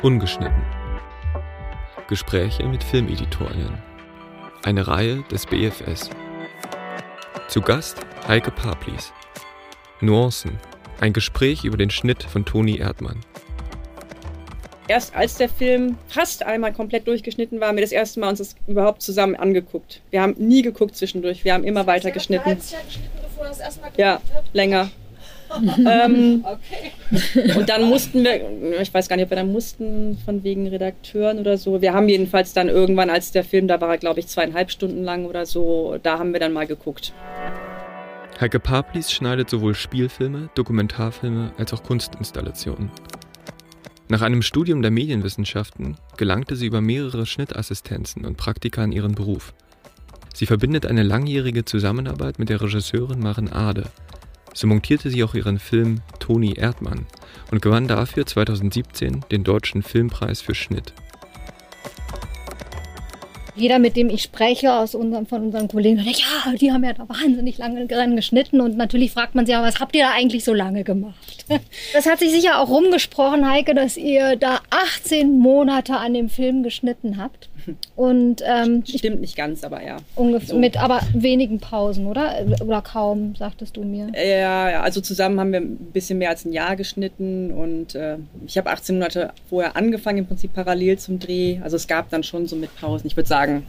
Ungeschnitten. Gespräche mit Filmeditorinnen. Eine Reihe des BFS. Zu Gast Heike Paplis. Nuancen. Ein Gespräch über den Schnitt von Toni Erdmann. Erst als der Film fast einmal komplett durchgeschnitten war, haben wir das erste Mal uns das überhaupt zusammen angeguckt. Wir haben nie geguckt zwischendurch, wir haben immer weiter geschnitten. Ja, länger. Ähm, okay. Und dann mussten wir, ich weiß gar nicht, ob wir dann mussten, von wegen Redakteuren oder so. Wir haben jedenfalls dann irgendwann, als der Film, da war er, glaube ich, zweieinhalb Stunden lang oder so, da haben wir dann mal geguckt. Heike Paplis schneidet sowohl Spielfilme, Dokumentarfilme als auch Kunstinstallationen. Nach einem Studium der Medienwissenschaften gelangte sie über mehrere Schnittassistenzen und Praktika in ihren Beruf. Sie verbindet eine langjährige Zusammenarbeit mit der Regisseurin Maren Ade, so montierte sie auch ihren Film Toni Erdmann und gewann dafür 2017 den Deutschen Filmpreis für Schnitt. Jeder, mit dem ich spreche aus unserem, von unseren Kollegen, sagt, ja, die haben ja da wahnsinnig lange dran geschnitten. Und natürlich fragt man sich, ja, was habt ihr da eigentlich so lange gemacht? Das hat sich sicher auch rumgesprochen, Heike, dass ihr da 18 Monate an dem Film geschnitten habt. Und, ähm, Stimmt nicht ganz, aber ja. Ungefähr, so. mit aber wenigen Pausen, oder? Oder kaum, sagtest du mir. Ja, ja, also zusammen haben wir ein bisschen mehr als ein Jahr geschnitten und äh, ich habe 18 Monate vorher angefangen, im Prinzip parallel zum Dreh. Also es gab dann schon so mit Pausen. Ich würde sagen,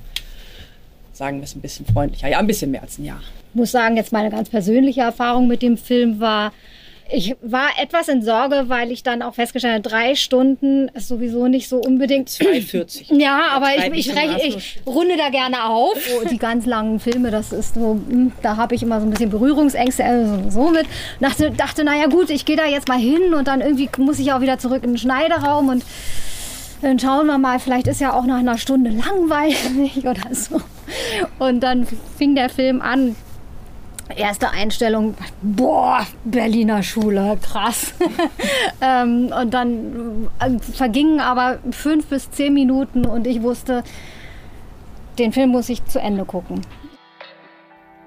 sagen wir es ein bisschen freundlicher. Ja, ein bisschen mehr als ein Jahr. Ich muss sagen, jetzt meine ganz persönliche Erfahrung mit dem Film war, ich war etwas in Sorge, weil ich dann auch festgestellt habe, drei Stunden ist sowieso nicht so unbedingt. 2,40. Ja, aber ich, ich, ich, ich, runde da gerne auf. Oh, die ganz langen Filme, das ist so, hm, da habe ich immer so ein bisschen Berührungsängste also so mit. Dachte, dachte, naja gut, ich gehe da jetzt mal hin und dann irgendwie muss ich auch wieder zurück in den Schneideraum und dann schauen wir mal, vielleicht ist ja auch nach einer Stunde langweilig oder so. Und dann fing der Film an erste Einstellung, boah, Berliner Schule, krass. ähm, und dann äh, vergingen aber fünf bis zehn Minuten und ich wusste, den Film muss ich zu Ende gucken.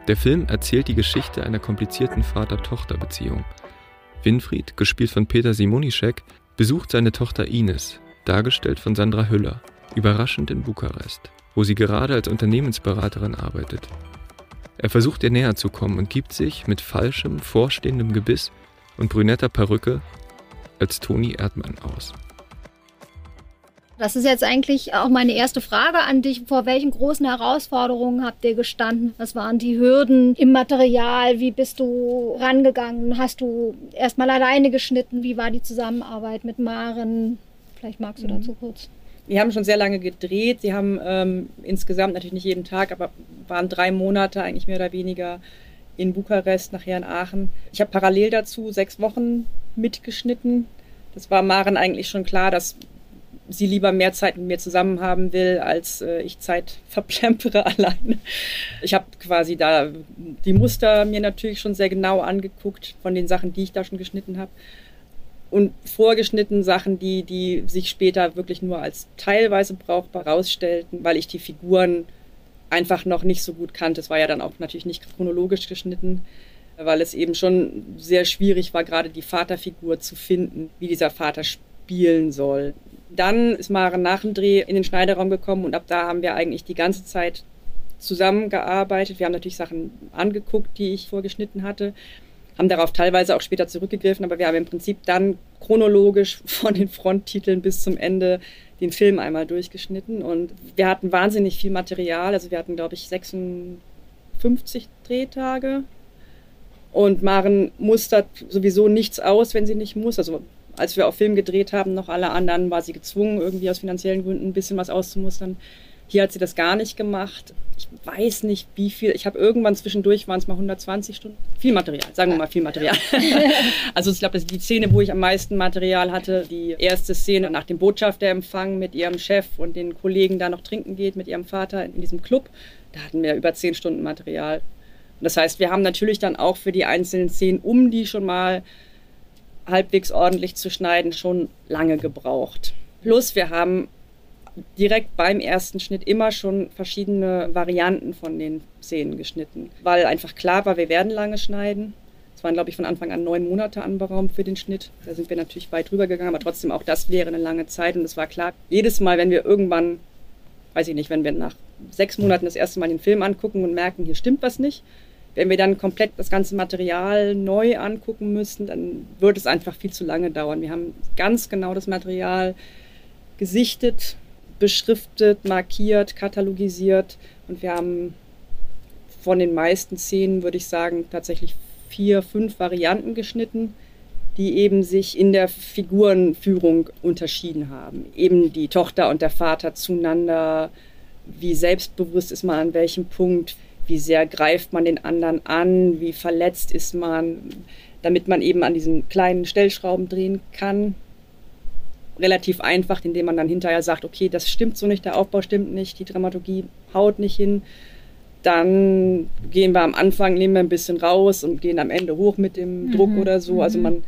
Der Film erzählt die Geschichte einer komplizierten Vater-Tochter-Beziehung. Winfried, gespielt von Peter Simonischek, besucht seine Tochter Ines, dargestellt von Sandra Hüller, überraschend in Bukarest, wo sie gerade als Unternehmensberaterin arbeitet. Er versucht ihr näher zu kommen und gibt sich mit falschem, vorstehendem Gebiss und brünetter Perücke als Toni Erdmann aus. Das ist jetzt eigentlich auch meine erste Frage an dich. Vor welchen großen Herausforderungen habt ihr gestanden? Was waren die Hürden im Material? Wie bist du rangegangen? Hast du erstmal alleine geschnitten? Wie war die Zusammenarbeit mit Maren? Vielleicht magst du mhm. dazu kurz. Wir haben schon sehr lange gedreht. Sie haben ähm, insgesamt natürlich nicht jeden Tag, aber waren drei Monate eigentlich mehr oder weniger in Bukarest, nachher in Aachen. Ich habe parallel dazu sechs Wochen mitgeschnitten. Das war Maren eigentlich schon klar, dass sie lieber mehr Zeit mit mir zusammen haben will, als äh, ich Zeit verplempere alleine. Ich habe quasi da die Muster mir natürlich schon sehr genau angeguckt von den Sachen, die ich da schon geschnitten habe und vorgeschnitten Sachen, die, die sich später wirklich nur als teilweise brauchbar rausstellten, weil ich die Figuren einfach noch nicht so gut kannte. Es war ja dann auch natürlich nicht chronologisch geschnitten, weil es eben schon sehr schwierig war, gerade die Vaterfigur zu finden, wie dieser Vater spielen soll. Dann ist Maren nach dem Dreh in den Schneiderraum gekommen und ab da haben wir eigentlich die ganze Zeit zusammengearbeitet. Wir haben natürlich Sachen angeguckt, die ich vorgeschnitten hatte haben darauf teilweise auch später zurückgegriffen, aber wir haben im Prinzip dann chronologisch von den Fronttiteln bis zum Ende den Film einmal durchgeschnitten. Und wir hatten wahnsinnig viel Material, also wir hatten glaube ich 56 Drehtage. Und Maren mustert sowieso nichts aus, wenn sie nicht muss, also als wir auf Film gedreht haben, noch alle anderen war sie gezwungen, irgendwie aus finanziellen Gründen ein bisschen was auszumustern. Hier hat sie das gar nicht gemacht. Ich weiß nicht, wie viel. Ich habe irgendwann zwischendurch, waren es mal 120 Stunden. Viel Material, sagen wir mal viel Material. also ich glaube, das ist die Szene, wo ich am meisten Material hatte. Die erste Szene nach dem Botschafterempfang mit ihrem Chef und den Kollegen da noch trinken geht mit ihrem Vater in diesem Club. Da hatten wir über zehn Stunden Material. Und das heißt, wir haben natürlich dann auch für die einzelnen Szenen, um die schon mal halbwegs ordentlich zu schneiden, schon lange gebraucht. Plus, wir haben direkt beim ersten Schnitt immer schon verschiedene Varianten von den Szenen geschnitten, weil einfach klar war, wir werden lange schneiden. Es waren, glaube ich, von Anfang an neun Monate anberaumt für den Schnitt. Da sind wir natürlich weit drüber gegangen, aber trotzdem auch das wäre eine lange Zeit. Und es war klar, jedes Mal, wenn wir irgendwann, weiß ich nicht, wenn wir nach sechs Monaten das erste Mal den Film angucken und merken, hier stimmt was nicht, wenn wir dann komplett das ganze Material neu angucken müssen, dann würde es einfach viel zu lange dauern. Wir haben ganz genau das Material gesichtet, beschriftet, markiert, katalogisiert. Und wir haben von den meisten Szenen, würde ich sagen, tatsächlich vier, fünf Varianten geschnitten, die eben sich in der Figurenführung unterschieden haben. Eben die Tochter und der Vater zueinander, wie selbstbewusst ist man an welchem Punkt, wie sehr greift man den anderen an, wie verletzt ist man, damit man eben an diesen kleinen Stellschrauben drehen kann. Relativ einfach, indem man dann hinterher sagt, okay, das stimmt so nicht, der Aufbau stimmt nicht, die Dramaturgie haut nicht hin. Dann gehen wir am Anfang, nehmen wir ein bisschen raus und gehen am Ende hoch mit dem mhm. Druck oder so. Also mhm. man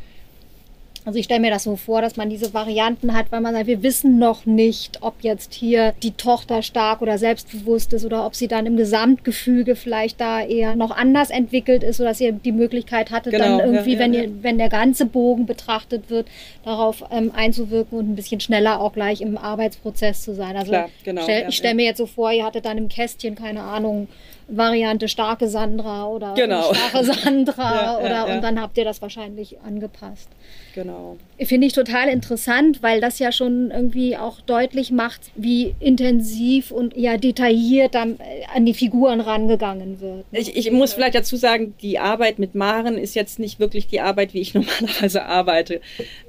also ich stelle mir das so vor, dass man diese Varianten hat, weil man sagt, wir wissen noch nicht, ob jetzt hier die Tochter stark oder selbstbewusst ist oder ob sie dann im Gesamtgefüge vielleicht da eher noch anders entwickelt ist oder dass ihr die Möglichkeit hatte, genau, dann irgendwie, ja, ja, wenn, ihr, wenn der ganze Bogen betrachtet wird, darauf ähm, einzuwirken und ein bisschen schneller auch gleich im Arbeitsprozess zu sein. Also Klar, genau, stell, ich stelle mir jetzt so vor, ihr hattet dann im Kästchen, keine Ahnung, Variante starke Sandra oder genau. starke Sandra oder und dann habt ihr das wahrscheinlich angepasst. Genau. Finde ich total interessant, weil das ja schon irgendwie auch deutlich macht, wie intensiv und ja detailliert dann äh, an die Figuren rangegangen wird. Ne? Ich, ich muss vielleicht dazu sagen, die Arbeit mit Maren ist jetzt nicht wirklich die Arbeit, wie ich normalerweise arbeite.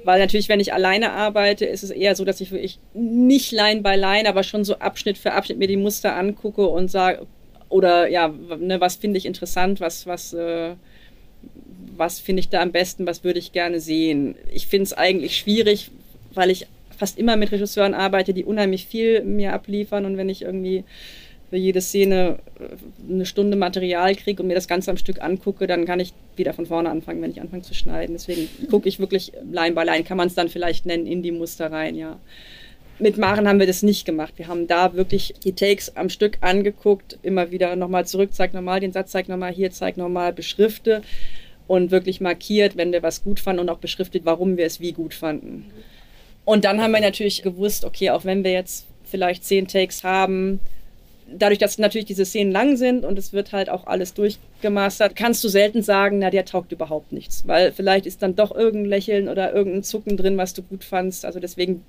Weil natürlich, wenn ich alleine arbeite, ist es eher so, dass ich wirklich nicht Line by Line, aber schon so Abschnitt für Abschnitt mir die Muster angucke und sage, oder ja, ne, was finde ich interessant, was, was, äh, was finde ich da am besten, was würde ich gerne sehen. Ich finde es eigentlich schwierig, weil ich fast immer mit Regisseuren arbeite, die unheimlich viel mir abliefern und wenn ich irgendwie für jede Szene äh, eine Stunde Material kriege und mir das Ganze am Stück angucke, dann kann ich wieder von vorne anfangen, wenn ich anfange zu schneiden. Deswegen gucke ich wirklich Line by Line, kann man es dann vielleicht nennen, in die Muster rein, ja. Mit Maren haben wir das nicht gemacht. Wir haben da wirklich die Takes am Stück angeguckt, immer wieder nochmal zurück, zeig nochmal den Satz, zeig nochmal hier, zeig nochmal, beschrifte und wirklich markiert, wenn wir was gut fanden und auch beschriftet, warum wir es wie gut fanden. Und dann haben wir natürlich gewusst, okay, auch wenn wir jetzt vielleicht zehn Takes haben, dadurch, dass natürlich diese Szenen lang sind und es wird halt auch alles durchgemastert, kannst du selten sagen, na, der taugt überhaupt nichts. Weil vielleicht ist dann doch irgendein Lächeln oder irgendein Zucken drin, was du gut fandst. Also deswegen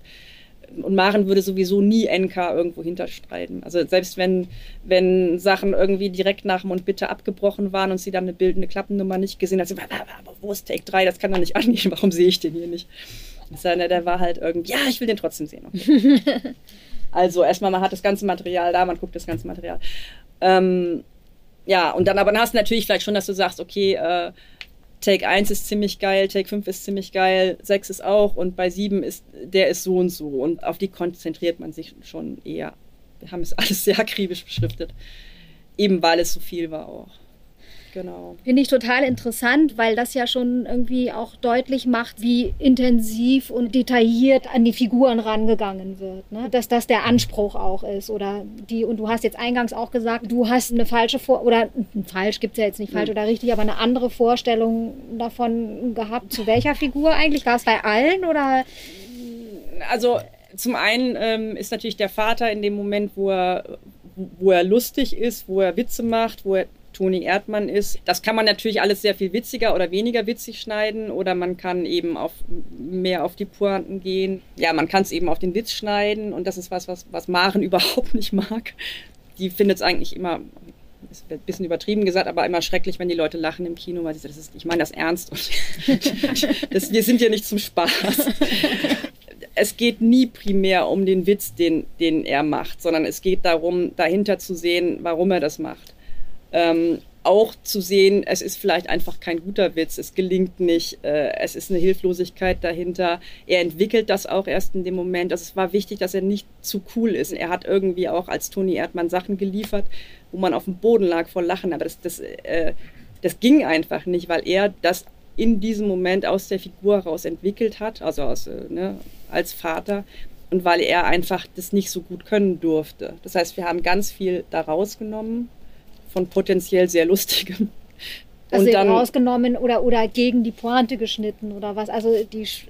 und Maren würde sowieso nie NK irgendwo hinterstreiten. Also selbst wenn, wenn Sachen irgendwie direkt nach dem und bitte abgebrochen waren und sie dann eine bildende Klappennummer nicht gesehen hat, sie, wo ist Take 3? Das kann doch nicht angehen, warum sehe ich den hier nicht? Sondern der war halt irgendwie, ja, ich will den trotzdem sehen. Okay. also erstmal, man hat das ganze Material da, man guckt das ganze Material. Ähm, ja, und dann aber dann hast du natürlich vielleicht schon, dass du sagst, okay, äh, Take 1 ist ziemlich geil, Take 5 ist ziemlich geil, 6 ist auch und bei 7 ist, der ist so und so und auf die konzentriert man sich schon eher. Wir haben es alles sehr akribisch beschriftet, eben weil es so viel war auch. Genau. Finde ich total interessant, weil das ja schon irgendwie auch deutlich macht, wie intensiv und detailliert an die Figuren rangegangen wird. Ne? Dass das der Anspruch auch ist. Oder die, und du hast jetzt eingangs auch gesagt, du hast eine falsche Vor oder falsch gibt es ja jetzt nicht falsch mhm. oder richtig, aber eine andere Vorstellung davon gehabt. Zu welcher Figur eigentlich? War es bei allen oder? Also zum einen ähm, ist natürlich der Vater in dem Moment, wo er, wo er lustig ist, wo er Witze macht, wo er Toni Erdmann ist. Das kann man natürlich alles sehr viel witziger oder weniger witzig schneiden oder man kann eben auf, mehr auf die Pointen gehen. Ja, man kann es eben auf den Witz schneiden und das ist was, was, was Maren überhaupt nicht mag. Die findet es eigentlich immer ist ein bisschen übertrieben gesagt, aber immer schrecklich, wenn die Leute lachen im Kino, weil sie das ist, ich meine das ernst und das, wir sind ja nicht zum Spaß. Es geht nie primär um den Witz, den, den er macht, sondern es geht darum, dahinter zu sehen, warum er das macht ähm, auch zu sehen, es ist vielleicht einfach kein guter Witz, es gelingt nicht, äh, es ist eine Hilflosigkeit dahinter. Er entwickelt das auch erst in dem Moment. Also es war wichtig, dass er nicht zu cool ist. Er hat irgendwie auch als Toni Erdmann Sachen geliefert, wo man auf dem Boden lag vor Lachen, aber das, das, äh, das ging einfach nicht, weil er das in diesem Moment aus der Figur heraus entwickelt hat, also aus, äh, ne, als Vater und weil er einfach das nicht so gut können durfte. Das heißt, wir haben ganz viel da rausgenommen von potenziell sehr lustigem. Also und dann rausgenommen oder, oder gegen die Pointe geschnitten oder was? Also die Sch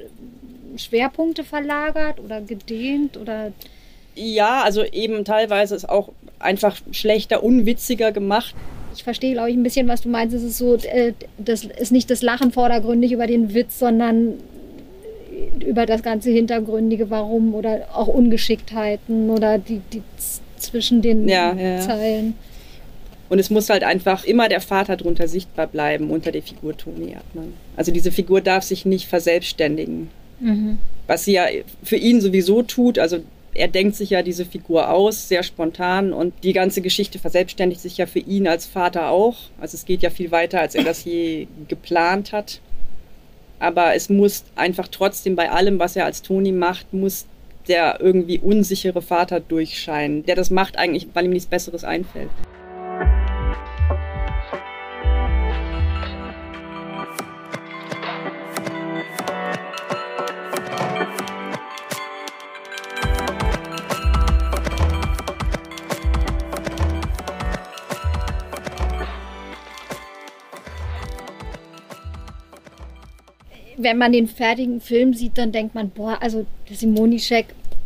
Schwerpunkte verlagert oder gedehnt oder. Ja, also eben teilweise ist auch einfach schlechter, unwitziger gemacht. Ich verstehe, glaube ich, ein bisschen, was du meinst. Es ist so, äh, das ist nicht das Lachen vordergründig über den Witz, sondern über das ganze Hintergründige, warum oder auch Ungeschicktheiten oder die, die zwischen den ja, ja. Zeilen. Und es muss halt einfach immer der Vater drunter sichtbar bleiben unter der Figur Toni Erdmann. Also diese Figur darf sich nicht verselbstständigen. Mhm. Was sie ja für ihn sowieso tut, also er denkt sich ja diese Figur aus, sehr spontan und die ganze Geschichte verselbstständigt sich ja für ihn als Vater auch. Also es geht ja viel weiter, als er das je geplant hat. Aber es muss einfach trotzdem bei allem, was er als Toni macht, muss der irgendwie unsichere Vater durchscheinen, der das macht eigentlich, weil ihm nichts Besseres einfällt. Wenn man den fertigen Film sieht, dann denkt man, boah, also der Simonischek,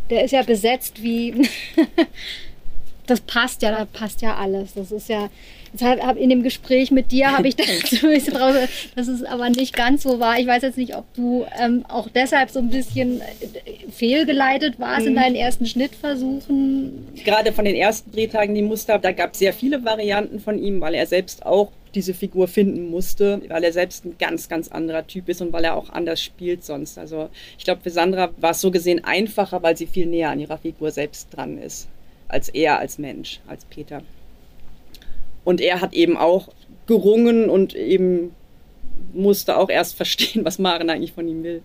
der ist ja besetzt wie. das passt ja, da passt ja alles. Das ist ja. Deshalb habe in dem Gespräch mit dir habe ich das draus, dass es aber nicht ganz so war. Ich weiß jetzt nicht, ob du ähm, auch deshalb so ein bisschen äh, fehlgeleitet warst mhm. in deinen ersten Schnittversuchen. Gerade von den ersten Drehtagen, die Muster, da gab es sehr viele Varianten von ihm, weil er selbst auch diese Figur finden musste, weil er selbst ein ganz, ganz anderer Typ ist und weil er auch anders spielt sonst. Also ich glaube, für Sandra war es so gesehen einfacher, weil sie viel näher an ihrer Figur selbst dran ist, als er als Mensch, als Peter. Und er hat eben auch gerungen und eben musste auch erst verstehen, was Maren eigentlich von ihm will.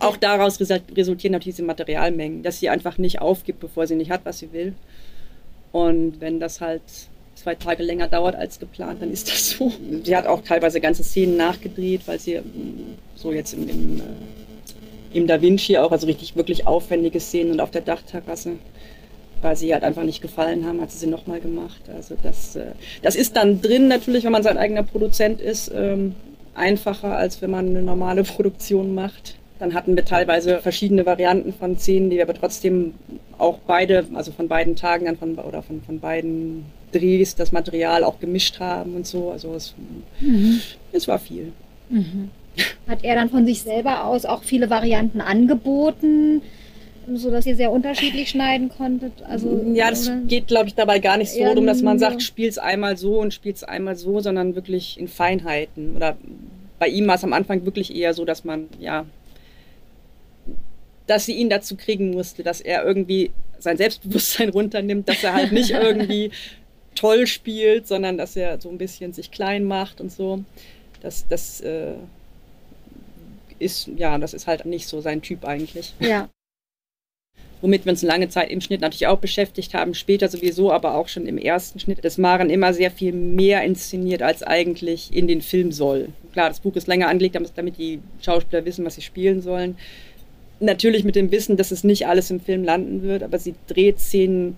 Auch daraus resultieren natürlich diese Materialmengen, dass sie einfach nicht aufgibt, bevor sie nicht hat, was sie will. Und wenn das halt zwei Tage länger dauert als geplant, dann ist das so. Sie hat auch teilweise ganze Szenen nachgedreht, weil sie mm, so jetzt im, im, äh, im Da Vinci auch, also richtig wirklich aufwendige Szenen und auf der Dachterrasse, weil sie halt einfach nicht gefallen haben, hat sie sie nochmal gemacht. Also das, äh, das ist dann drin natürlich, wenn man sein eigener Produzent ist, ähm, einfacher, als wenn man eine normale Produktion macht. Dann hatten wir teilweise verschiedene Varianten von Szenen, die wir aber trotzdem auch beide, also von beiden Tagen dann von, oder von, von beiden Drehs das Material auch gemischt haben und so. Also es, mhm. es war viel. Mhm. Hat er dann von sich selber aus auch viele Varianten angeboten? so dass ihr sehr unterschiedlich schneiden konntet? Also, ja, das oder? geht, glaube ich, dabei gar nicht so darum, dass man sagt, spiel es einmal so und spiel es einmal so, sondern wirklich in Feinheiten. Oder bei ihm war es am Anfang wirklich eher so, dass man, ja, dass sie ihn dazu kriegen musste, dass er irgendwie sein Selbstbewusstsein runternimmt, dass er halt nicht irgendwie toll spielt, sondern dass er so ein bisschen sich klein macht und so. Das, das äh, ist, ja, das ist halt nicht so sein Typ eigentlich. Ja. Womit wir uns lange Zeit im Schnitt natürlich auch beschäftigt haben, später sowieso, aber auch schon im ersten Schnitt, dass Maren immer sehr viel mehr inszeniert, als eigentlich in den Film soll. Klar, das Buch ist länger angelegt, damit die Schauspieler wissen, was sie spielen sollen. Natürlich mit dem Wissen, dass es nicht alles im Film landen wird, aber sie dreht Szenen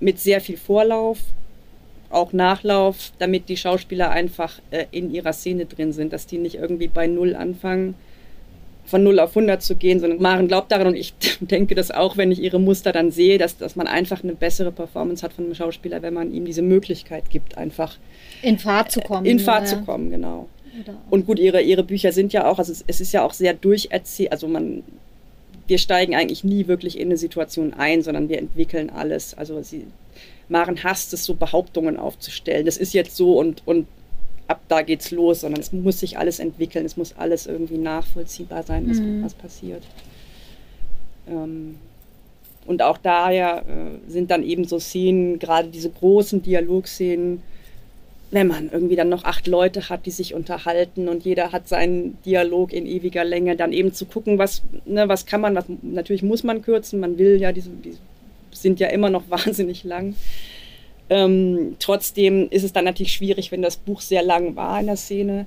mit sehr viel Vorlauf, auch Nachlauf, damit die Schauspieler einfach äh, in ihrer Szene drin sind, dass die nicht irgendwie bei Null anfangen, von 0 auf 100 zu gehen, sondern Maren glaubt daran und ich denke das auch, wenn ich ihre Muster dann sehe, dass, dass man einfach eine bessere Performance hat von einem Schauspieler, wenn man ihm diese Möglichkeit gibt, einfach in Fahrt zu kommen. In Fahrt ja. zu kommen, genau. Und gut, ihre, ihre Bücher sind ja auch, also es, es ist ja auch sehr durcherzählt, also man, wir steigen eigentlich nie wirklich in eine Situation ein, sondern wir entwickeln alles. Also sie, Maren hasst es, so Behauptungen aufzustellen. Das ist jetzt so und, und ab da geht's los, sondern es muss sich alles entwickeln, es muss alles irgendwie nachvollziehbar sein, was, mhm. was passiert. Ähm, und auch daher äh, sind dann eben so Szenen, gerade diese großen Dialogszenen, wenn man irgendwie dann noch acht Leute hat, die sich unterhalten und jeder hat seinen Dialog in ewiger Länge, dann eben zu gucken, was, ne, was kann man, was, natürlich muss man kürzen, man will ja, diese, die sind ja immer noch wahnsinnig lang. Ähm, trotzdem ist es dann natürlich schwierig, wenn das Buch sehr lang war in der Szene.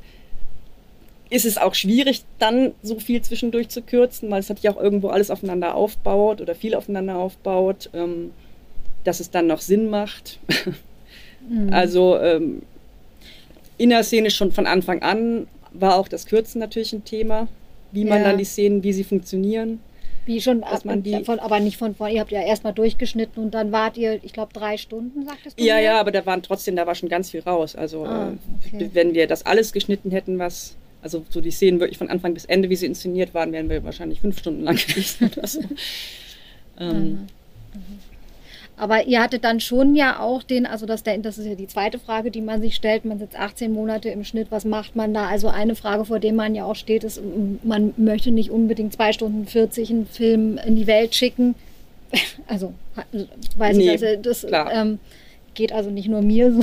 Ist es auch schwierig, dann so viel zwischendurch zu kürzen, weil es natürlich auch irgendwo alles aufeinander aufbaut oder viel aufeinander aufbaut, ähm, dass es dann noch Sinn macht. Mhm. Also ähm, in der Szene schon von Anfang an war auch das Kürzen natürlich ein Thema, wie man ja. dann die Szenen, wie sie funktionieren. Wie schon, ab, man die, von, aber nicht von vorne. Ihr habt ja erstmal durchgeschnitten und dann wart ihr, ich glaube, drei Stunden, sagtest du? Ja, mir? ja, aber da waren trotzdem, da war schon ganz viel raus. Also, ah, äh, okay. wenn wir das alles geschnitten hätten, was, also so die Szenen wirklich von Anfang bis Ende, wie sie inszeniert waren, wären wir wahrscheinlich fünf Stunden lang gewesen oder so. ähm, mhm. Aber ihr hattet dann schon ja auch den, also das, das ist ja die zweite Frage, die man sich stellt. Man sitzt 18 Monate im Schnitt, was macht man da? Also eine Frage, vor der man ja auch steht, ist, man möchte nicht unbedingt zwei Stunden 40 einen Film in die Welt schicken. Also, weiß nee, ich, also das, ähm, geht also nicht nur mir so,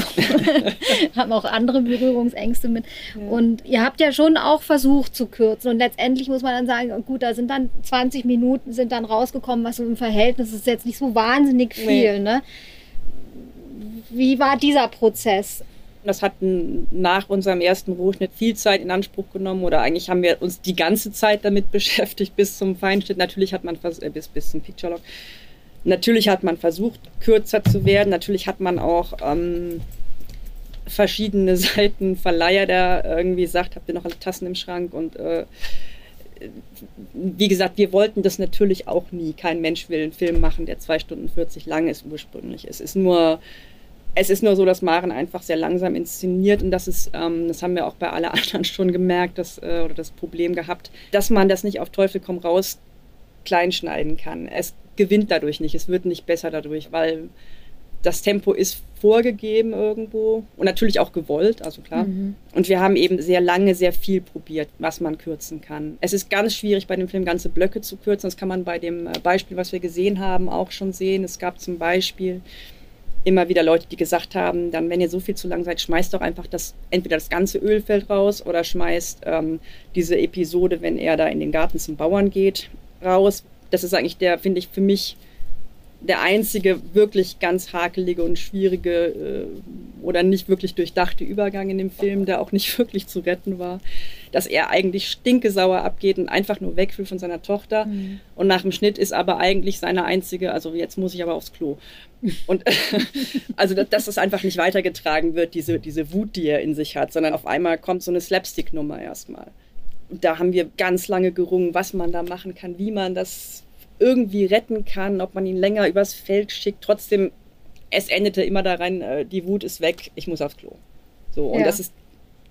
haben auch andere Berührungsängste mit. Ja. Und ihr habt ja schon auch versucht zu kürzen. Und letztendlich muss man dann sagen, gut, da sind dann 20 Minuten sind dann rausgekommen, was so im Verhältnis ist jetzt nicht so wahnsinnig viel. Nee. Ne? Wie war dieser Prozess? Das hat nach unserem ersten Rohschnitt viel Zeit in Anspruch genommen oder eigentlich haben wir uns die ganze Zeit damit beschäftigt bis zum Feinschnitt. Natürlich hat man äh, bis, bis zum Picture Lock Natürlich hat man versucht, kürzer zu werden. Natürlich hat man auch ähm, verschiedene Seiten Verleiher, der irgendwie sagt, habt ihr noch alle Tassen im Schrank? Und äh, wie gesagt, wir wollten das natürlich auch nie. Kein Mensch will einen Film machen, der zwei Stunden 40 lang ist ursprünglich. Es ist nur, es ist nur so, dass Maren einfach sehr langsam inszeniert und das ist, ähm, das haben wir auch bei allen anderen schon gemerkt, dass, äh, oder das Problem gehabt, dass man das nicht auf Teufel komm raus kleinschneiden kann. Es gewinnt dadurch nicht, es wird nicht besser dadurch, weil das Tempo ist vorgegeben irgendwo und natürlich auch gewollt, also klar. Mhm. Und wir haben eben sehr lange sehr viel probiert, was man kürzen kann. Es ist ganz schwierig, bei dem Film ganze Blöcke zu kürzen. Das kann man bei dem äh, Beispiel, was wir gesehen haben, auch schon sehen. Es gab zum Beispiel immer wieder Leute, die gesagt haben, dann, wenn ihr so viel zu lang seid, schmeißt doch einfach das, entweder das ganze Ölfeld raus oder schmeißt ähm, diese Episode, wenn er da in den Garten zum Bauern geht, raus, das ist eigentlich der, finde ich, für mich der einzige wirklich ganz hakelige und schwierige äh, oder nicht wirklich durchdachte Übergang in dem Film, der auch nicht wirklich zu retten war, dass er eigentlich stinkesauer abgeht und einfach nur weg will von seiner Tochter. Mhm. Und nach dem Schnitt ist aber eigentlich seine einzige, also jetzt muss ich aber aufs Klo. Und also, dass es einfach nicht weitergetragen wird, diese, diese Wut, die er in sich hat, sondern auf einmal kommt so eine Slapstick-Nummer erstmal. Da haben wir ganz lange gerungen, was man da machen kann, wie man das irgendwie retten kann, ob man ihn länger übers Feld schickt. Trotzdem, es endete immer daran, äh, die Wut ist weg, ich muss aufs Klo. So, und ja. das ist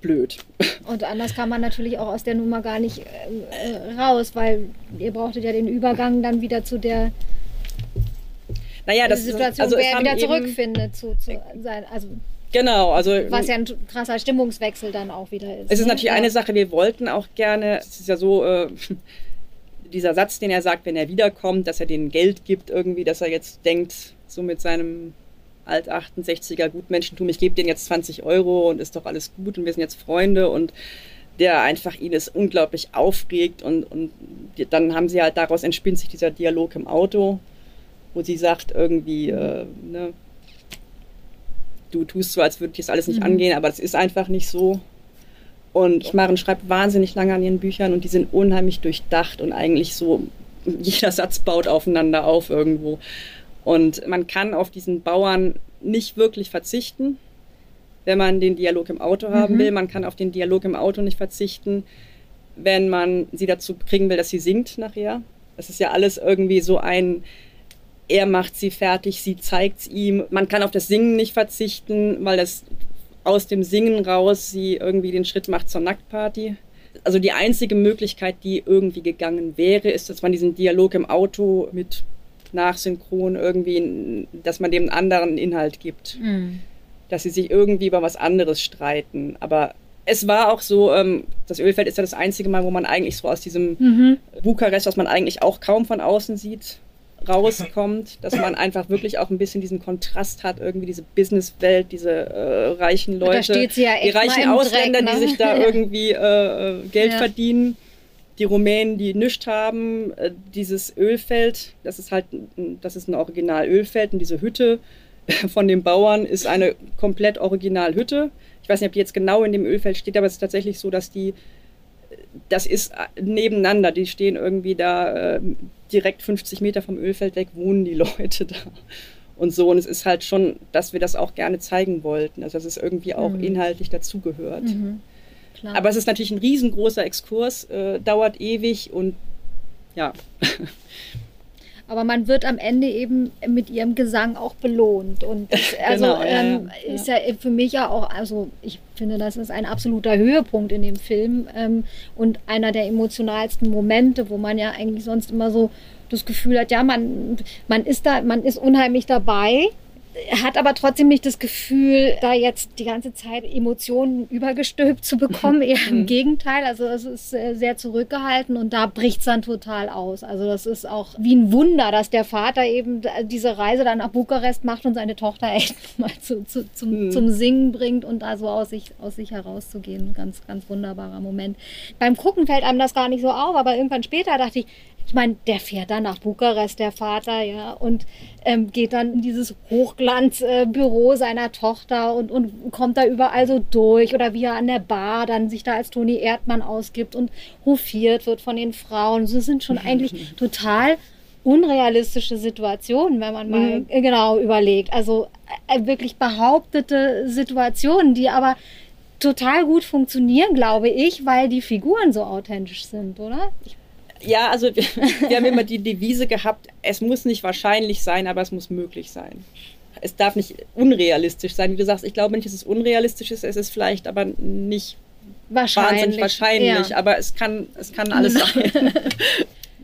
blöd. Und anders kann man natürlich auch aus der Nummer gar nicht äh, raus, weil ihr brauchtet ja den Übergang dann wieder zu der naja, das Situation, also wo er wieder zurückfindet zu, zu sein. Also Genau, also. Was ja ein krasser Stimmungswechsel dann auch wieder ist. Es ist ne? natürlich ja. eine Sache, wir wollten auch gerne, es ist ja so, äh, dieser Satz, den er sagt, wenn er wiederkommt, dass er denen Geld gibt irgendwie, dass er jetzt denkt, so mit seinem alt 68er Gutmenschentum, ich gebe denen jetzt 20 Euro und ist doch alles gut und wir sind jetzt Freunde und der einfach ihn es unglaublich aufregt und, und dann haben sie halt, daraus entspinnt sich dieser Dialog im Auto, wo sie sagt irgendwie, äh, ne, du tust so, als würde dich das alles nicht mhm. angehen, aber das ist einfach nicht so. Und Maren schreibt wahnsinnig lange an ihren Büchern und die sind unheimlich durchdacht und eigentlich so, jeder Satz baut aufeinander auf irgendwo. Und man kann auf diesen Bauern nicht wirklich verzichten, wenn man den Dialog im Auto haben mhm. will. Man kann auf den Dialog im Auto nicht verzichten, wenn man sie dazu kriegen will, dass sie singt nachher. Das ist ja alles irgendwie so ein, er macht sie fertig, sie zeigt es ihm. Man kann auf das Singen nicht verzichten, weil das aus dem Singen raus sie irgendwie den Schritt macht zur Nacktparty. Also die einzige Möglichkeit, die irgendwie gegangen wäre, ist, dass man diesen Dialog im Auto mit Nachsynchron irgendwie, dass man dem einen anderen Inhalt gibt. Mhm. Dass sie sich irgendwie über was anderes streiten. Aber es war auch so, ähm, das Ölfeld ist ja das einzige Mal, wo man eigentlich so aus diesem mhm. Bukarest, was man eigentlich auch kaum von außen sieht, rauskommt, dass man einfach wirklich auch ein bisschen diesen Kontrast hat, irgendwie diese Businesswelt, diese äh, reichen Leute, ja die reichen Ausländer, Dreck, ne? die sich da irgendwie äh, Geld ja. verdienen, die Rumänen, die nichts haben, äh, dieses Ölfeld, das ist halt, das ist ein Original-Ölfeld und diese Hütte von den Bauern ist eine komplett Original-Hütte. Ich weiß nicht, ob die jetzt genau in dem Ölfeld steht, aber es ist tatsächlich so, dass die das ist nebeneinander. Die stehen irgendwie da äh, direkt 50 Meter vom Ölfeld weg, wohnen die Leute da. und so. Und es ist halt schon, dass wir das auch gerne zeigen wollten. Also dass es irgendwie auch mhm. inhaltlich dazugehört. Mhm. Aber es ist natürlich ein riesengroßer Exkurs, äh, dauert ewig und ja. aber man wird am Ende eben mit ihrem Gesang auch belohnt. Und das also, genau, ähm, ja, ist ja für mich ja auch, also ich finde, das ist ein absoluter Höhepunkt in dem Film ähm, und einer der emotionalsten Momente, wo man ja eigentlich sonst immer so das Gefühl hat, ja, man, man ist da, man ist unheimlich dabei hat aber trotzdem nicht das Gefühl, da jetzt die ganze Zeit Emotionen übergestülpt zu bekommen. Eher im mhm. Gegenteil. Also es ist sehr zurückgehalten und da bricht es dann total aus. Also das ist auch wie ein Wunder, dass der Vater eben diese Reise dann nach Bukarest macht und seine Tochter echt mal zu, zu, zum, mhm. zum Singen bringt und da so aus sich, aus sich herauszugehen. Ganz, ganz wunderbarer Moment. Beim Gucken fällt einem das gar nicht so auf, aber irgendwann später dachte ich, ich meine, der fährt dann nach Bukarest, der Vater, ja, und ähm, geht dann in dieses Hochglanzbüro äh, seiner Tochter und, und kommt da überall so durch oder wie er an der Bar dann sich da als Toni Erdmann ausgibt und hofiert wird von den Frauen. So sind schon eigentlich total unrealistische Situationen, wenn man mal mhm. genau überlegt. Also äh, wirklich behauptete Situationen, die aber total gut funktionieren, glaube ich, weil die Figuren so authentisch sind, oder? Ich ja, also wir, wir haben immer die Devise gehabt, es muss nicht wahrscheinlich sein, aber es muss möglich sein. Es darf nicht unrealistisch sein. Wie du sagst, ich glaube nicht, dass es unrealistisch ist. Es ist vielleicht aber nicht wahrscheinlich. wahnsinnig wahrscheinlich. Ja. Aber es kann, es kann alles sein.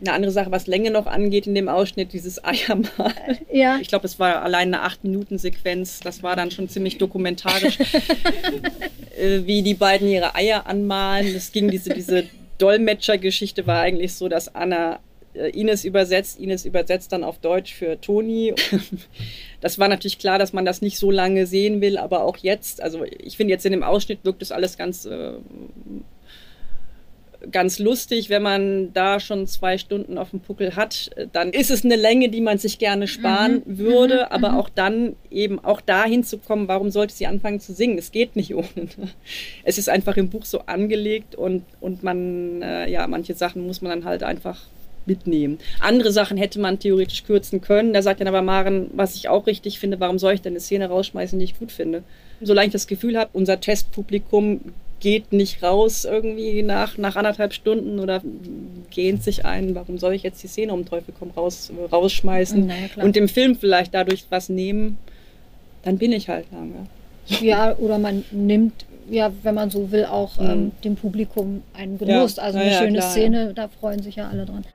Eine andere Sache, was Länge noch angeht in dem Ausschnitt, dieses Eiermal. Ja. Ich glaube, es war allein eine 8-Minuten-Sequenz. Das war dann schon ziemlich dokumentarisch, äh, wie die beiden ihre Eier anmalen. Es ging diese, diese Dolmetschergeschichte war eigentlich so, dass Anna äh, Ines übersetzt, Ines übersetzt dann auf Deutsch für Toni. Das war natürlich klar, dass man das nicht so lange sehen will, aber auch jetzt, also ich finde jetzt in dem Ausschnitt wirkt das alles ganz äh, ganz lustig, wenn man da schon zwei Stunden auf dem Puckel hat, dann ist es eine Länge, die man sich gerne sparen mhm. würde, mhm. aber mhm. auch dann eben auch dahin zu kommen, warum sollte sie anfangen zu singen? Es geht nicht ohne. Es ist einfach im Buch so angelegt und, und man, äh, ja, manche Sachen muss man dann halt einfach mitnehmen. Andere Sachen hätte man theoretisch kürzen können. Da sagt dann aber Maren, was ich auch richtig finde, warum soll ich denn eine Szene rausschmeißen, die ich gut finde? Solange ich das Gefühl habe, unser Testpublikum geht nicht raus irgendwie nach, nach anderthalb Stunden oder gähnt sich ein, warum soll ich jetzt die Szene um Teufel komm raus, rausschmeißen naja, und dem Film vielleicht dadurch was nehmen, dann bin ich halt lange. Ja, oder man nimmt, ja, wenn man so will, auch mhm. ähm, dem Publikum einen Genuss. Ja, also eine ja, schöne klar, Szene, ja. da freuen sich ja alle dran.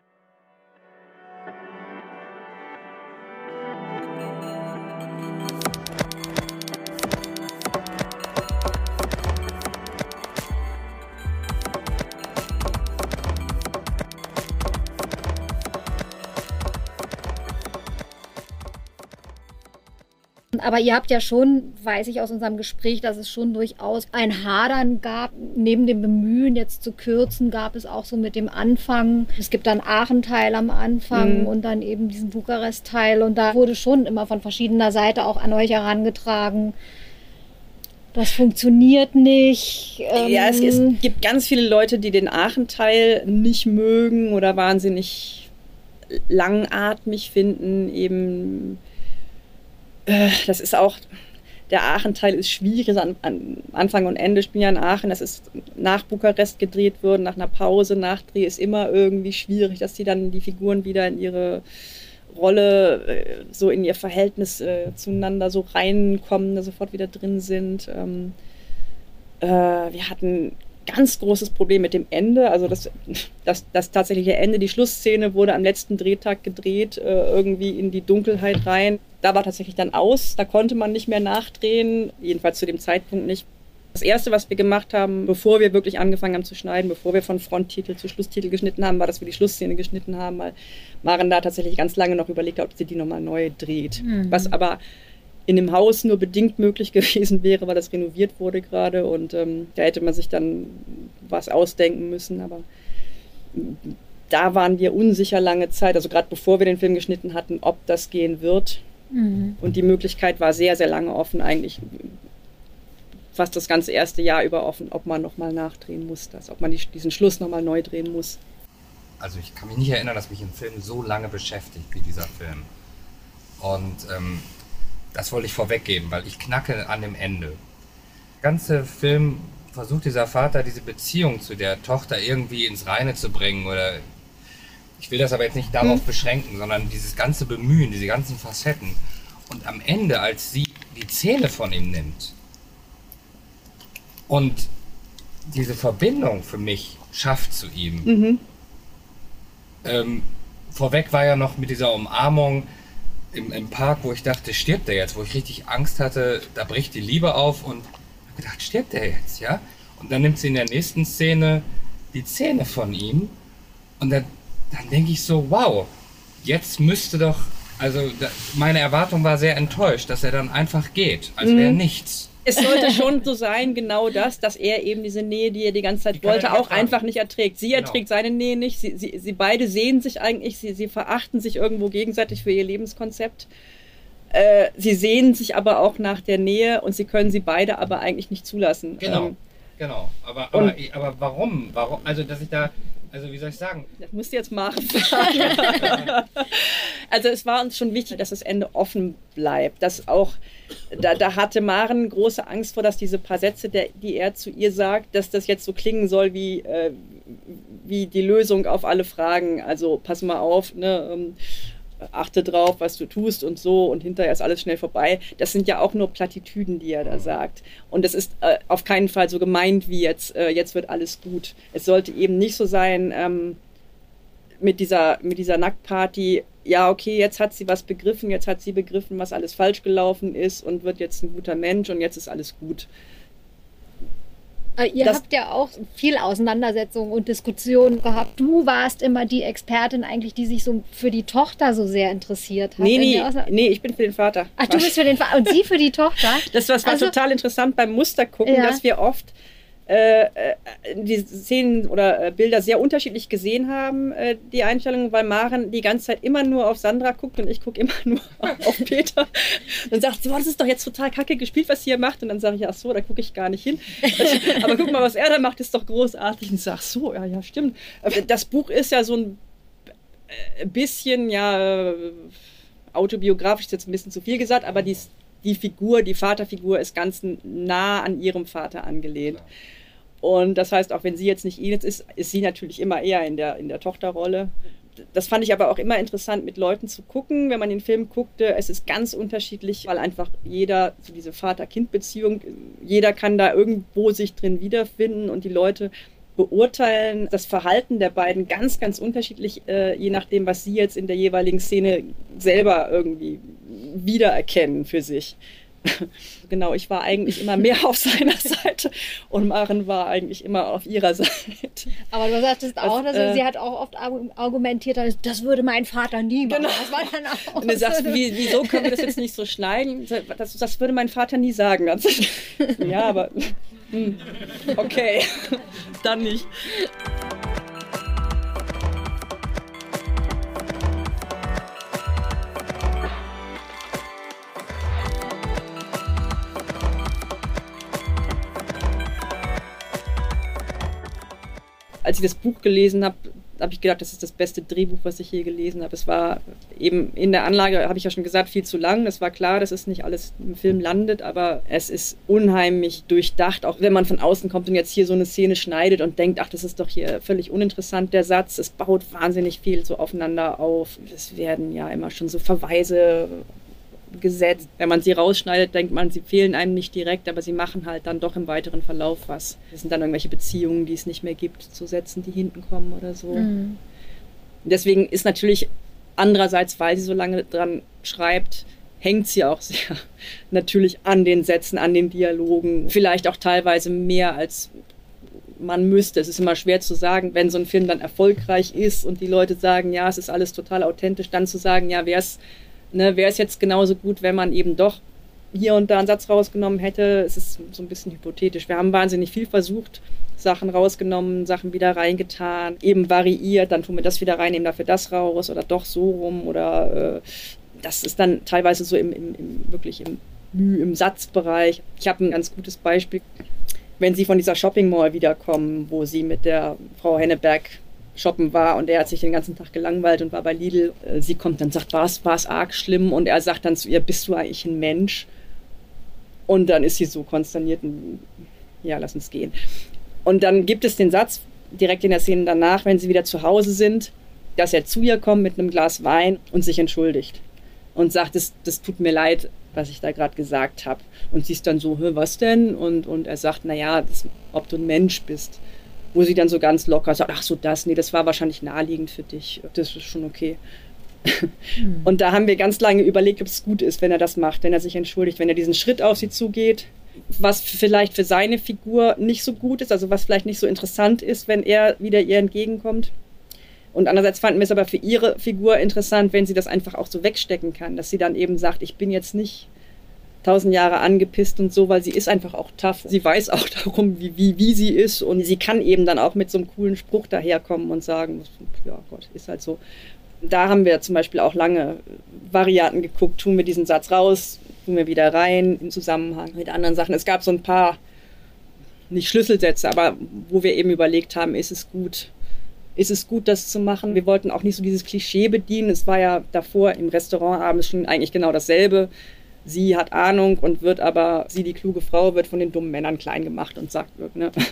Aber ihr habt ja schon, weiß ich aus unserem Gespräch, dass es schon durchaus ein Hadern gab. Neben dem Bemühen, jetzt zu kürzen, gab es auch so mit dem Anfang. Es gibt dann Aachen-Teil am Anfang mhm. und dann eben diesen Bukarest-Teil. Und da wurde schon immer von verschiedener Seite auch an euch herangetragen. Das funktioniert nicht. Ähm ja, es, es ähm, gibt ganz viele Leute, die den Aachen-Teil nicht mögen oder wahnsinnig langatmig finden, eben äh, das ist auch, der Aachen-Teil ist schwierig. An, an, Anfang und Ende spielen ja in Aachen. Das ist nach Bukarest gedreht worden, nach einer Pause, Nachdreh ist immer irgendwie schwierig, dass die dann die Figuren wieder in ihre Rolle, äh, so in ihr Verhältnis äh, zueinander so reinkommen, da sofort wieder drin sind. Ähm, äh, wir hatten ganz großes Problem mit dem Ende. Also das, das, das tatsächliche Ende, die Schlussszene wurde am letzten Drehtag gedreht, äh, irgendwie in die Dunkelheit rein. Da war tatsächlich dann aus, da konnte man nicht mehr nachdrehen, jedenfalls zu dem Zeitpunkt nicht. Das Erste, was wir gemacht haben, bevor wir wirklich angefangen haben zu schneiden, bevor wir von Fronttitel zu Schlusstitel geschnitten haben, war, dass wir die Schlussszene geschnitten haben, weil Maren da tatsächlich ganz lange noch überlegt hat, ob sie die nochmal neu dreht. Mhm. Was aber in dem Haus nur bedingt möglich gewesen wäre, weil das renoviert wurde gerade und ähm, da hätte man sich dann was ausdenken müssen, aber da waren wir unsicher lange Zeit, also gerade bevor wir den Film geschnitten hatten, ob das gehen wird. Mhm. Und die Möglichkeit war sehr, sehr lange offen, eigentlich fast das ganze erste Jahr über offen, ob man nochmal nachdrehen muss, das, ob man die, diesen Schluss nochmal neu drehen muss. Also ich kann mich nicht erinnern, dass mich ein Film so lange beschäftigt wie dieser Film. Und ähm, Das wollte ich vorweggeben, weil ich knacke an dem Ende. Der ganze Film versucht dieser Vater, diese Beziehung zu der Tochter irgendwie ins Reine zu bringen oder ich will das aber jetzt nicht darauf hm. beschränken, sondern dieses ganze Bemühen, diese ganzen Facetten. Und am Ende, als sie die Zähne von ihm nimmt und diese Verbindung für mich schafft zu ihm. Mhm. Ähm, vorweg war ja noch mit dieser Umarmung im, im Park, wo ich dachte, stirbt er jetzt, wo ich richtig Angst hatte, da bricht die Liebe auf und habe gedacht, stirbt er jetzt, ja? Und dann nimmt sie in der nächsten Szene die Zähne von ihm und dann, dann denke ich so, wow, jetzt müsste doch, also da, meine Erwartung war sehr enttäuscht, dass er dann einfach geht, als wäre mhm. nichts es sollte schon so sein, genau das, dass er eben diese Nähe, die er die ganze Zeit die wollte, auch ertragen. einfach nicht erträgt. Sie genau. erträgt seine Nähe nicht. Sie, sie, sie beide sehen sich eigentlich, sie, sie verachten sich irgendwo gegenseitig für ihr Lebenskonzept. Äh, sie sehen sich aber auch nach der Nähe und sie können sie beide aber eigentlich nicht zulassen. Genau. Ähm, genau. Aber, aber, aber warum? Warum? Also, dass ich da also wie soll ich sagen? Das musst du jetzt machen. also es war uns schon wichtig, dass das Ende offen bleibt. Dass auch, da, da hatte Maren große Angst vor, dass diese paar Sätze, der, die er zu ihr sagt, dass das jetzt so klingen soll wie, äh, wie die Lösung auf alle Fragen. Also pass mal auf, ne? Ähm, achte drauf, was du tust und so und hinterher ist alles schnell vorbei. Das sind ja auch nur Plattitüden, die er da sagt. Und das ist äh, auf keinen Fall so gemeint wie jetzt, äh, jetzt wird alles gut. Es sollte eben nicht so sein ähm, mit, dieser, mit dieser Nacktparty, ja, okay, jetzt hat sie was begriffen, jetzt hat sie begriffen, was alles falsch gelaufen ist und wird jetzt ein guter Mensch und jetzt ist alles gut. Äh, ihr das, habt ja auch viel Auseinandersetzungen und Diskussionen gehabt. Du warst immer die Expertin eigentlich, die sich so für die Tochter so sehr interessiert hat. Nee, nee, nee ich bin für den Vater. Ach, du bist für den Vater und sie für die Tochter? Das war, das war also, total interessant beim Mustergucken, ja. dass wir oft äh, äh, die Szenen oder äh, Bilder sehr unterschiedlich gesehen haben, äh, die Einstellungen, weil Maren die ganze Zeit immer nur auf Sandra guckt und ich gucke immer nur auf Peter. Dann sagt sie, das ist doch jetzt total kacke gespielt, was sie hier macht. Und dann sage ich, ach so, da gucke ich gar nicht hin. Aber guck mal, was er da macht, ist doch großartig. Und ich sage, so, ja, ja, stimmt. Das Buch ist ja so ein bisschen, ja, autobiografisch ist jetzt ein bisschen zu viel gesagt, aber die, die Figur, die Vaterfigur ist ganz nah an ihrem Vater angelehnt. Und das heißt, auch wenn sie jetzt nicht Edith ist, ist sie natürlich immer eher in der, in der Tochterrolle. Das fand ich aber auch immer interessant, mit Leuten zu gucken, wenn man den Film guckte. Es ist ganz unterschiedlich, weil einfach jeder, so diese Vater-Kind-Beziehung, jeder kann da irgendwo sich drin wiederfinden und die Leute beurteilen das Verhalten der beiden ganz, ganz unterschiedlich, äh, je nachdem, was sie jetzt in der jeweiligen Szene selber irgendwie wiedererkennen für sich. genau, ich war eigentlich immer mehr auf seiner Seite und Maren war eigentlich immer auf ihrer Seite. Aber du sagtest auch, dass äh, sie hat auch oft argumentiert, das würde mein Vater nie machen. Genau. Das war dann auch und du sagst, wie, wieso können wir das jetzt nicht so schneiden? Das, das würde mein Vater nie sagen. ja, aber hm, okay, dann nicht. als ich das Buch gelesen habe, habe ich gedacht, das ist das beste Drehbuch, was ich je gelesen habe. Es war eben in der Anlage, habe ich ja schon gesagt, viel zu lang. Es war klar, dass es nicht alles im Film landet, aber es ist unheimlich durchdacht, auch wenn man von außen kommt und jetzt hier so eine Szene schneidet und denkt, ach, das ist doch hier völlig uninteressant, der Satz. Es baut wahnsinnig viel so aufeinander auf. Es werden ja immer schon so Verweise gesetzt. Wenn man sie rausschneidet, denkt man, sie fehlen einem nicht direkt, aber sie machen halt dann doch im weiteren Verlauf was. Das sind dann irgendwelche Beziehungen, die es nicht mehr gibt, zu Sätzen, die hinten kommen oder so. Mhm. Deswegen ist natürlich andererseits, weil sie so lange dran schreibt, hängt sie auch sehr natürlich an den Sätzen, an den Dialogen. Vielleicht auch teilweise mehr als man müsste. Es ist immer schwer zu sagen, wenn so ein Film dann erfolgreich ist und die Leute sagen, ja, es ist alles total authentisch, dann zu sagen, ja, wäre es ne, wäre es jetzt genauso gut, wenn man eben doch hier und da einen Satz rausgenommen hätte. Es ist so ein bisschen hypothetisch. Wir haben wahnsinnig viel versucht, Sachen rausgenommen, Sachen wieder reingetan, eben variiert, dann tun wir das wieder rein, nehmen dafür das raus oder doch so rum oder äh, das ist dann teilweise so im, im, im wirklich im, im Satzbereich. Ich habe ein ganz gutes Beispiel, wenn Sie von dieser Shopping Mall wiederkommen, wo Sie mit der Frau Henneberg shoppen war und er hat sich den ganzen Tag gelangweilt und war bei Lidl. Äh, sie kommt dann sagt, war es arg schlimm und er sagt dann zu ihr, bist du eigentlich ein Mensch? Und dann ist sie so konsterniert und ja, lass uns gehen. Und dann gibt es den Satz direkt in der Szene danach, wenn sie wieder zu Hause sind, dass er zu ihr kommt mit einem Glas Wein und sich entschuldigt und sagt, das, das tut mir leid, was ich da gerade gesagt habe. Und sie ist dann so, was denn? Und, und er sagt, naja, ob du ein Mensch bist wo sie dann so ganz locker sagt, ach so das, nee, das war wahrscheinlich naheliegend für dich, das ist schon okay. Mhm. Und da haben wir ganz lange überlegt, ob es gut ist, wenn er das macht, wenn er sich entschuldigt, wenn er diesen Schritt auf sie zugeht, was vielleicht für seine Figur nicht so gut ist, also was vielleicht nicht so interessant ist, wenn er wieder ihr entgegenkommt. Und andererseits fanden wir es aber für ihre Figur interessant, wenn sie das einfach auch so wegstecken kann, dass sie dann eben sagt, ich bin jetzt nicht tausend Jahre angepisst und so, weil sie ist einfach auch tough. Sie weiß auch darum, wie, wie, wie sie ist und sie kann eben dann auch mit so einem coolen Spruch daherkommen und sagen, ja Gott, ist halt so. Da haben wir zum Beispiel auch lange Varianten geguckt, tun wir diesen Satz raus, tun wir wieder rein im Zusammenhang mit anderen Sachen. Es gab so ein paar, nicht Schlüsselsätze, aber wo wir eben überlegt haben, ist es gut, ist es gut, das zu machen. Wir wollten auch nicht so dieses Klischee bedienen. Es war ja davor im Restaurant abends schon eigentlich genau dasselbe sie hat Ahnung und wird aber, sie die kluge Frau, wird von den dummen Männern klein gemacht und sagt, ne?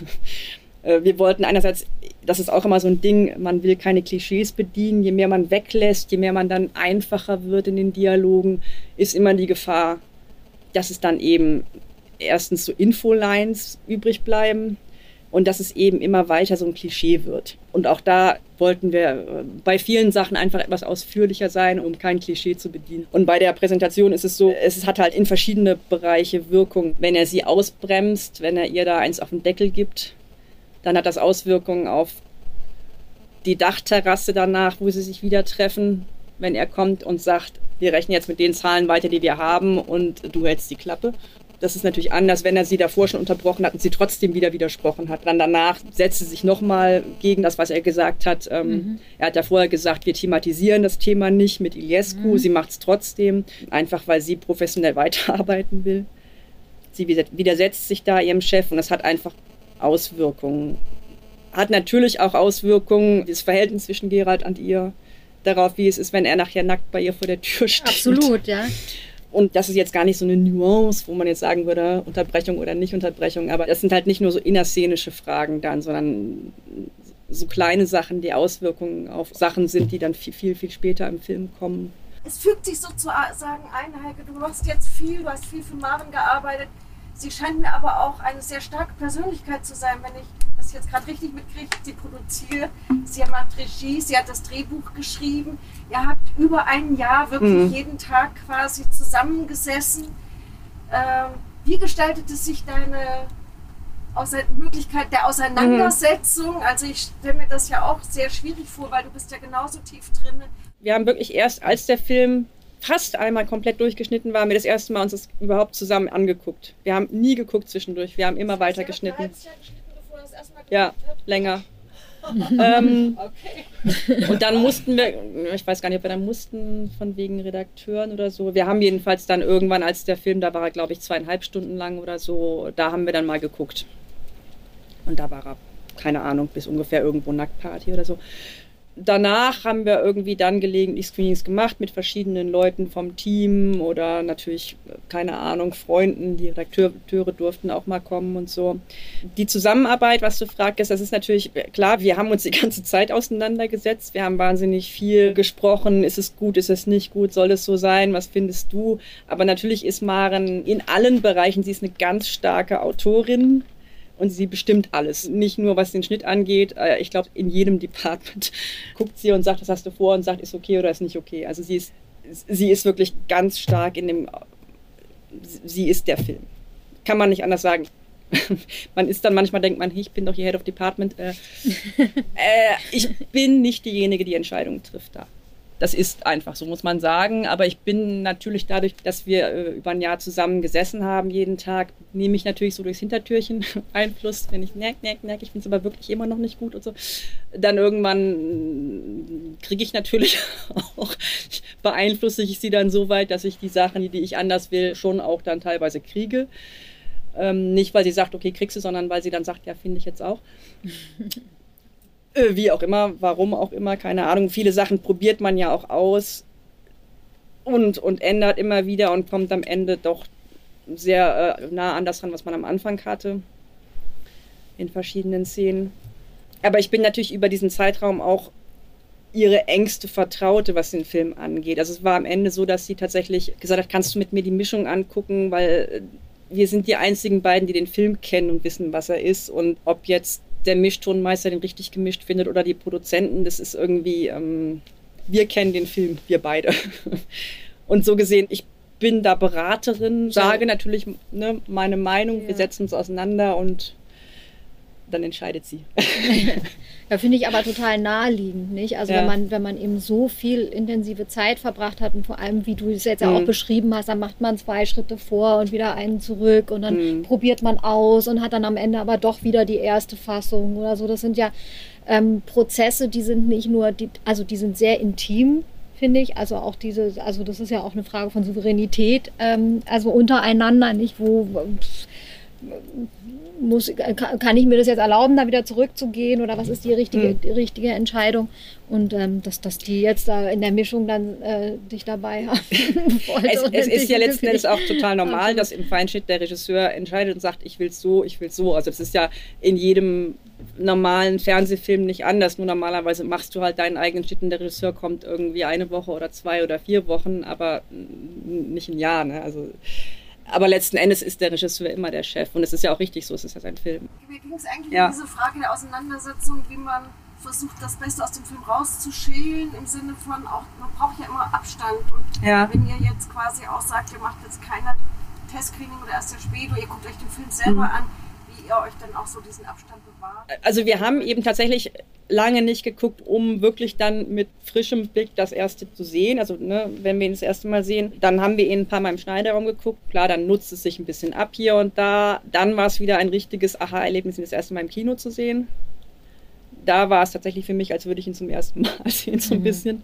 Äh, wir wollten einerseits, das ist auch immer so ein Ding, man will keine Klischees bedienen. Je mehr man weglässt, je mehr man dann einfacher wird in den Dialogen, ist immer die Gefahr, dass es dann eben erstens so Infolines übrig bleiben und dass es eben immer weiter so ein Klischee wird. Und auch da wollten wir äh, bei vielen Sachen einfach etwas ausführlicher sein, um kein Klischee zu bedienen. Und bei der Präsentation ist es so, es hat halt in verschiedene Bereiche Wirkung. Wenn er sie ausbremst, wenn er ihr da eins auf den Deckel gibt, dann hat das Auswirkungen auf die Dachterrasse danach, wo sie sich wieder treffen, wenn er kommt und sagt, wir rechnen jetzt mit den Zahlen weiter, die wir haben und du hältst die Klappe. Das ist natürlich anders, wenn er sie davor schon unterbrochen hat und sie trotzdem wieder widersprochen hat. Dann danach setzt sie sich nochmal gegen das, was er gesagt hat. Ähm, mhm. Er hat ja vorher gesagt, wir thematisieren das Thema nicht mit Iliescu. Mhm. Sie macht es trotzdem, einfach weil sie professionell weiterarbeiten will. Sie widersetzt sich da ihrem Chef und das hat einfach Auswirkungen. Hat natürlich auch Auswirkungen, das Verhältnis zwischen Gerald und ihr, darauf, wie es ist, wenn er nachher nackt bei ihr vor der Tür steht. Absolut, ja. Und das ist jetzt gar nicht so eine Nuance, wo man jetzt sagen würde, Unterbrechung oder nicht Unterbrechung. Aber das sind halt nicht nur so innerszenische Fragen dann, sondern so kleine Sachen, die Auswirkungen auf Sachen sind, die dann viel, viel, viel später im Film kommen. Es fügt sich sozusagen ein, Heike, du machst jetzt viel, du hast viel für Maren gearbeitet. Sie scheint mir aber auch eine sehr starke Persönlichkeit zu sein, wenn ich das jetzt gerade richtig mitkriege. Sie produziert, sie macht Regie, sie hat das Drehbuch geschrieben. Ihr habt über ein Jahr wirklich mhm. jeden Tag quasi zusammengesessen. Ähm, wie gestaltete sich deine Möglichkeit der Auseinandersetzung? Mhm. Also ich stelle mir das ja auch sehr schwierig vor, weil du bist ja genauso tief drin. Wir haben wirklich erst, als der Film fast einmal komplett durchgeschnitten war, haben wir das erste Mal uns das überhaupt zusammen angeguckt. Wir haben nie geguckt zwischendurch, wir haben immer weiter geschnitten. Ja, länger. ähm, okay. Und dann mussten wir, ich weiß gar nicht, ob wir dann mussten, von wegen Redakteuren oder so. Wir haben jedenfalls dann irgendwann, als der Film, da war glaube ich, zweieinhalb Stunden lang oder so, da haben wir dann mal geguckt. Und da war er, keine Ahnung, bis ungefähr irgendwo Nacktparty oder so danach haben wir irgendwie dann gelegentlich Screenings gemacht mit verschiedenen Leuten vom Team oder natürlich, keine Ahnung, Freunden. Die Redakteure durften auch mal kommen und so. Die Zusammenarbeit, was du fragst, das ist natürlich klar, wir haben uns die ganze Zeit auseinandergesetzt. Wir haben wahnsinnig viel gesprochen. Ist es gut, ist es nicht gut, soll es so sein? Was findest du? Aber natürlich ist Maren in allen Bereichen, sie ist eine ganz starke Autorin und sie bestimmt alles. Nicht nur was den Schnitt angeht. Äh, ich glaube, in jedem Department guckt sie und sagt, was hast du vor und sagt, ist okay oder ist nicht okay. Also sie ist, sie ist wirklich ganz stark in dem, sie ist der Film. Kann man nicht anders sagen. man ist dann manchmal denkt man, ich bin doch hier Head of Department. Äh, äh, ich bin nicht diejenige, die Entscheidungen trifft da. Das ist einfach, so muss man sagen. Aber ich bin natürlich dadurch, dass wir äh, über ein Jahr zusammen gesessen haben, jeden Tag, nehme ich natürlich so durchs Hintertürchen Einfluss, wenn ich merke, merke, merke, ich finde es aber wirklich immer noch nicht gut und so. Dann irgendwann kriege ich natürlich auch, beeinflusse ich sie dann so weit, dass ich die Sachen, die ich anders will, schon auch dann teilweise kriege. Ähm, nicht, weil sie sagt, okay, kriegst du, sondern weil sie dann sagt, ja, finde ich jetzt auch. Äh, wie auch immer, warum auch immer, keine Ahnung. Viele Sachen probiert man ja auch aus und, und ändert immer wieder und kommt am Ende doch sehr äh, nah an das ran, was man am Anfang hatte. In verschiedenen Szenen. Aber ich bin natürlich über diesen Zeitraum auch ihre engste Vertraute, was den Film angeht. Also es war am Ende so, dass sie tatsächlich gesagt hat, kannst du mit mir die Mischung angucken, weil wir sind die einzigen beiden, die den Film kennen und wissen, was er ist. Und ob jetzt der Mischtonmeister den richtig gemischt findet oder die Produzenten, das ist irgendwie, ähm, wir kennen den Film, wir beide. und so gesehen, ich bin da Beraterin, sage natürlich ne, meine Meinung, ja. wir setzen uns auseinander und dann entscheidet sie. ja, finde ich aber total naheliegend, nicht? Also ja. wenn man, wenn man eben so viel intensive Zeit verbracht hat und vor allem, wie du es jetzt ja mhm. auch beschrieben hast, dann macht man zwei Schritte vor und wieder einen zurück und dann mhm. probiert man aus und hat dann am Ende aber doch wieder die erste Fassung oder so. Das sind ja ähm, Prozesse, die sind nicht nur, die, also die sind sehr intim, finde ich. Also auch diese, also das ist ja auch eine Frage von Souveränität, ähm, also untereinander, nicht wo. Pff, muss, kann ich mir das jetzt erlauben, da wieder zurückzugehen oder was ist die richtige, mhm. die richtige Entscheidung? Und ähm, dass, dass die jetzt da in der Mischung dann äh, dich dabei haben. es, es ist ja letzten Endes auch total normal, dass im Feinschnitt der Regisseur entscheidet und sagt, ich will es so, ich will es so. Also das ist ja in jedem normalen Fernsehfilm nicht anders. Nur normalerweise machst du halt deinen eigenen Schnitt und der Regisseur kommt irgendwie eine Woche oder zwei oder vier Wochen, aber nicht ein Jahr. Ne? Also aber letzten Endes ist der Regisseur immer der Chef und es ist ja auch richtig so, es ist ja sein Film. Mir ging es eigentlich ja. um diese Frage der Auseinandersetzung, wie man versucht, das Beste aus dem Film rauszuschälen, im Sinne von auch, man braucht ja immer Abstand. Und ja. wenn ihr jetzt quasi auch sagt, ihr macht jetzt keine Testscreening oder erst sehr spät oder ihr guckt euch den Film selber mhm. an, wie ihr euch dann auch so diesen Abstand bewahrt. Also wir haben eben tatsächlich lange nicht geguckt, um wirklich dann mit frischem Blick das erste zu sehen. Also ne, wenn wir ihn das erste Mal sehen, dann haben wir ihn ein paar Mal im Schneiderraum geguckt. Klar, dann nutzt es sich ein bisschen ab hier und da. Dann war es wieder ein richtiges Aha-Erlebnis, ihn das erste Mal im Kino zu sehen. Da war es tatsächlich für mich, als würde ich ihn zum ersten Mal sehen, so ein mhm. bisschen.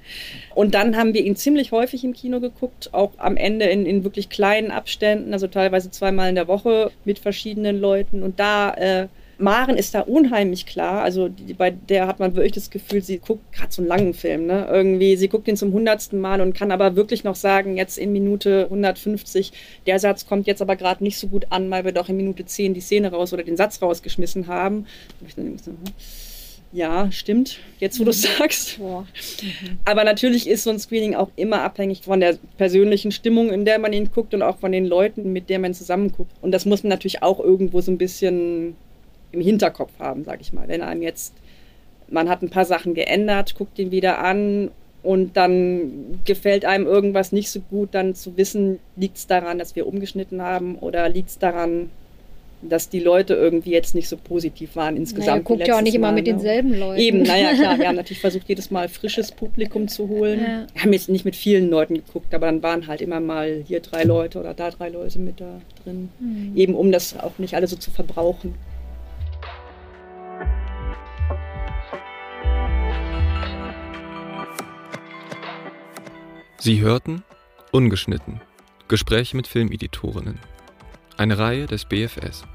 Und dann haben wir ihn ziemlich häufig im Kino geguckt, auch am Ende in, in wirklich kleinen Abständen, also teilweise zweimal in der Woche mit verschiedenen Leuten. Und da äh, Maren ist da unheimlich klar. Also die, bei der hat man wirklich das Gefühl, sie guckt gerade so einen langen Film. Ne? Irgendwie, sie guckt ihn zum hundertsten Mal und kann aber wirklich noch sagen, jetzt in Minute 150, der Satz kommt jetzt aber gerade nicht so gut an, weil wir doch in Minute 10 die Szene raus oder den Satz rausgeschmissen haben. Ja, stimmt, jetzt wo du es mhm. sagst. Mhm. Aber natürlich ist so ein Screening auch immer abhängig von der persönlichen Stimmung, in der man ihn guckt und auch von den Leuten, mit denen man zusammen guckt. Und das muss man natürlich auch irgendwo so ein bisschen im Hinterkopf haben, sage ich mal. Wenn einem jetzt, man hat ein paar Sachen geändert, guckt ihn wieder an und dann gefällt einem irgendwas nicht so gut, dann zu wissen, liegt es daran, dass wir umgeschnitten haben oder liegt es daran, dass die Leute irgendwie jetzt nicht so positiv waren insgesamt. Naja, guckt ja auch nicht immer mit ne? denselben Leuten. Eben, naja, klar. Wir haben natürlich versucht, jedes Mal frisches Publikum zu holen. Ja. Wir haben jetzt nicht mit vielen Leuten geguckt, aber dann waren halt immer mal hier drei Leute oder da drei Leute mit da drin. Mhm. Eben um das auch nicht alle so zu verbrauchen. Sie hörten Ungeschnitten Gespräche mit Filmeditorinnen. Eine Reihe des BFS.